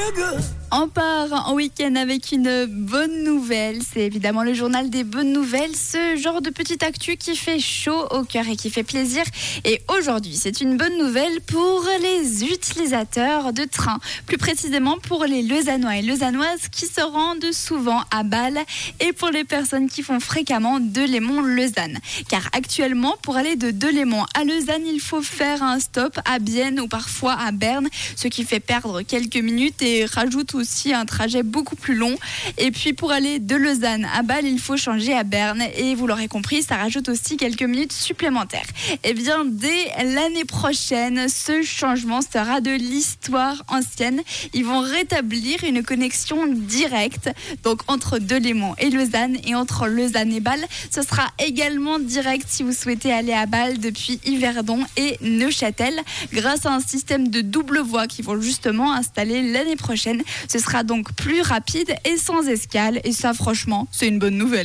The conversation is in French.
real good. On part en week-end avec une bonne nouvelle. C'est évidemment le journal des bonnes nouvelles, ce genre de petite actu qui fait chaud au cœur et qui fait plaisir. Et aujourd'hui, c'est une bonne nouvelle pour les utilisateurs de train, plus précisément pour les Lausannois et Lausannoises qui se rendent souvent à Bâle et pour les personnes qui font fréquemment Delémont-Lausanne. Car actuellement, pour aller de Delémont à Lausanne, il faut faire un stop à Bienne ou parfois à Berne, ce qui fait perdre quelques minutes et rajoute aussi un trajet beaucoup plus long. Et puis pour aller de Lausanne à Bâle, il faut changer à Berne. Et vous l'aurez compris, ça rajoute aussi quelques minutes supplémentaires. Et bien dès l'année prochaine, ce changement sera de l'histoire ancienne. Ils vont rétablir une connexion directe, donc entre Delémont et Lausanne et entre Lausanne et Bâle. Ce sera également direct si vous souhaitez aller à Bâle depuis Yverdon et Neuchâtel, grâce à un système de double voie qui vont justement installer l'année prochaine. Ce sera donc plus rapide et sans escale. Et ça, franchement, c'est une bonne nouvelle.